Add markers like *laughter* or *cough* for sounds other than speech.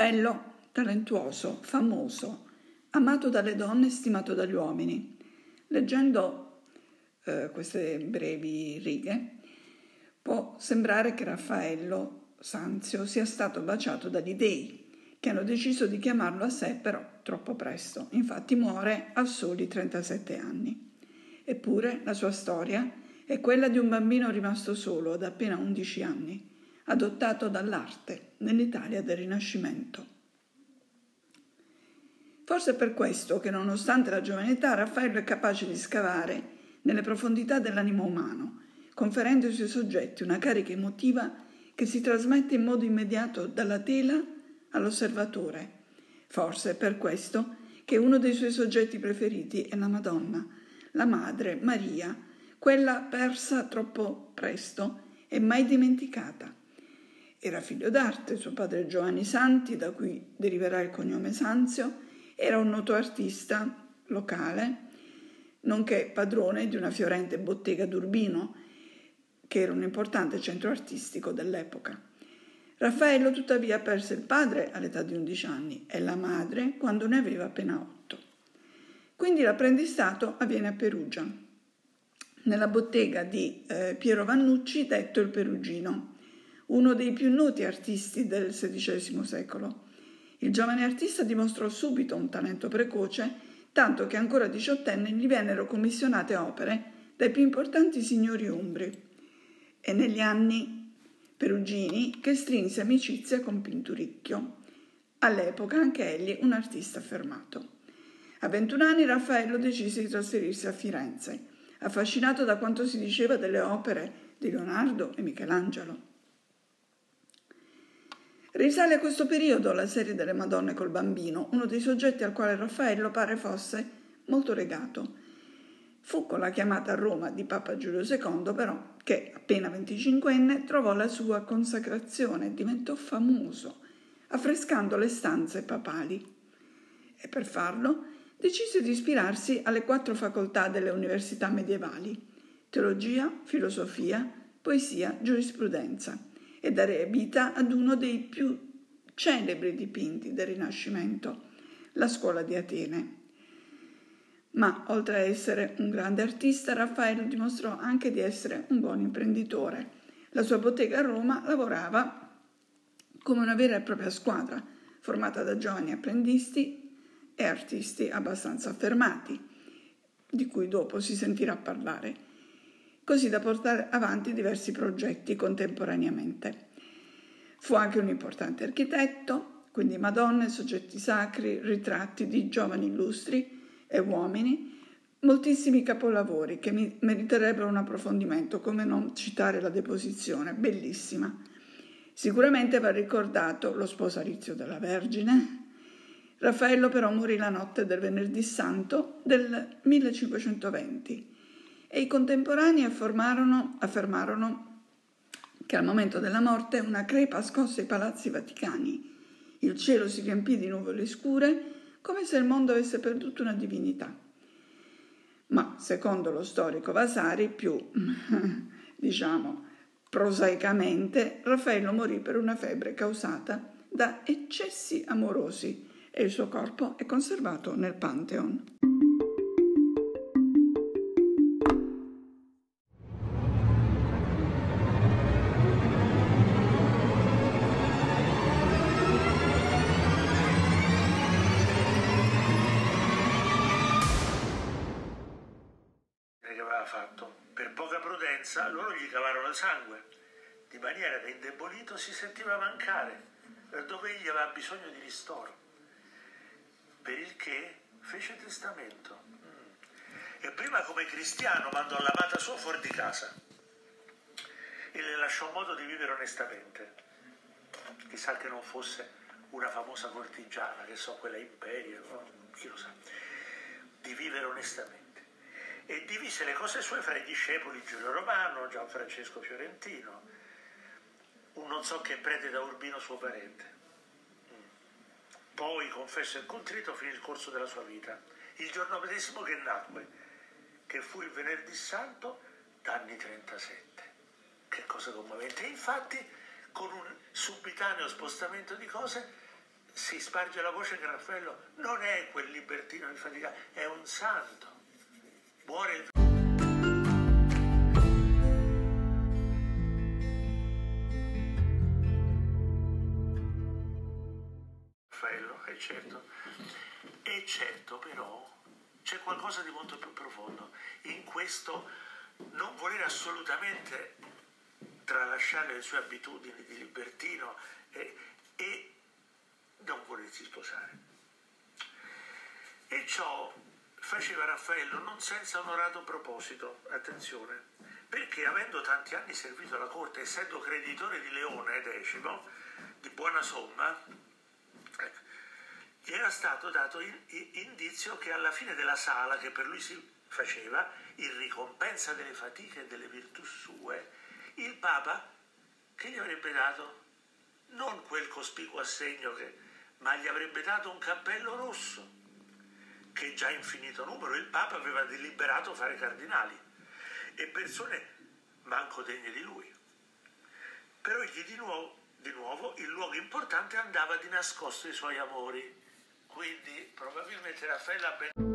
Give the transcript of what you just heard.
bello, talentuoso, famoso, amato dalle donne e stimato dagli uomini. Leggendo eh, queste brevi righe, può sembrare che Raffaello Sanzio sia stato baciato dagli dei, che hanno deciso di chiamarlo a sé però troppo presto. Infatti muore a soli 37 anni. Eppure la sua storia è quella di un bambino rimasto solo ad appena 11 anni, adottato dall'arte nell'Italia del Rinascimento. Forse è per questo che nonostante la giovane età Raffaello è capace di scavare nelle profondità dell'animo umano, conferendo ai suoi soggetti una carica emotiva che si trasmette in modo immediato dalla tela all'osservatore. Forse è per questo che uno dei suoi soggetti preferiti è la Madonna, la Madre Maria, quella persa troppo presto e mai dimenticata. Era figlio d'arte, suo padre Giovanni Santi, da cui deriverà il cognome Sanzio, era un noto artista locale, nonché padrone di una fiorente bottega d'Urbino, che era un importante centro artistico dell'epoca. Raffaello tuttavia perse il padre all'età di 11 anni e la madre quando ne aveva appena 8. Quindi l'apprendistato avviene a Perugia, nella bottega di eh, Piero Vannucci, detto il Perugino, uno dei più noti artisti del XVI secolo. Il giovane artista dimostrò subito un talento precoce, tanto che ancora diciottenne gli vennero commissionate opere dai più importanti signori umbri. E negli anni Perugini che strinse amicizia con Pinturicchio, all'epoca anche egli un artista affermato. A 21 anni Raffaello decise di trasferirsi a Firenze, affascinato da quanto si diceva delle opere di Leonardo e Michelangelo. Risale a questo periodo la serie delle Madonne col bambino, uno dei soggetti al quale Raffaello pare fosse molto legato. Fu con la chiamata a Roma di Papa Giulio II, però, che appena 25enne trovò la sua consacrazione e diventò famoso, affrescando le stanze papali. E per farlo decise di ispirarsi alle quattro facoltà delle università medievali, teologia, filosofia, poesia, giurisprudenza, e dare vita ad uno dei più celebri dipinti del Rinascimento, la scuola di Atene. Ma oltre a essere un grande artista, Raffaello dimostrò anche di essere un buon imprenditore. La sua bottega a Roma lavorava come una vera e propria squadra, formata da giovani apprendisti e artisti abbastanza affermati, di cui dopo si sentirà parlare, così da portare avanti diversi progetti contemporaneamente. Fu anche un importante architetto, quindi Madonne, soggetti sacri, ritratti di giovani illustri, e uomini, moltissimi capolavori che meriterebbero un approfondimento, come non citare la deposizione, bellissima. Sicuramente va ricordato lo sposalizio della Vergine. Raffaello però morì la notte del venerdì santo del 1520 e i contemporanei affermarono, affermarono che al momento della morte una crepa scosse i palazzi vaticani. Il cielo si riempì di nuvole scure come se il mondo avesse perduto una divinità. Ma secondo lo storico Vasari, più *laughs* diciamo prosaicamente, Raffaello morì per una febbre causata da eccessi amorosi e il suo corpo è conservato nel Pantheon. Prudenza loro gli cavarono sangue, di maniera che indebolito si sentiva mancare, dove egli aveva bisogno di ristoro. Per il che fece testamento. E prima come cristiano mandò l'amata sua fuori di casa e le lasciò modo di vivere onestamente. Chissà che non fosse una famosa cortigiana, che so, quella imperio, chi lo sa, di vivere onestamente e divise le cose sue fra i discepoli Giulio Romano, Gianfrancesco Fiorentino, un non so che prete da Urbino suo parente. Poi, confesso e contrito, finì il corso della sua vita, il giorno medesimo che nacque, che fu il venerdì santo d'anni 37. Che cosa commovente. Infatti, con un subitaneo spostamento di cose, si sparge la voce che Raffaello non è quel libertino infaticato, è un santo. Muore Raffaello, è certo. E certo però c'è qualcosa di molto più profondo in questo non voler assolutamente tralasciare le sue abitudini di libertino e, e non volersi sposare. E ciò faceva Raffaello non senza onorato proposito, attenzione, perché avendo tanti anni servito la corte, essendo creditore di Leone X, di buona somma, ecco, gli era stato dato indizio che alla fine della sala che per lui si faceva, in ricompensa delle fatiche e delle virtù sue, il Papa che gli avrebbe dato non quel cospicuo assegno che ma gli avrebbe dato un cappello rosso, che già in finito numero il Papa aveva deliberato fare cardinali e persone manco degne di lui. Però egli di nuovo, di nuovo il luogo importante andava di nascosto ai suoi amori, quindi probabilmente Raffaella ben...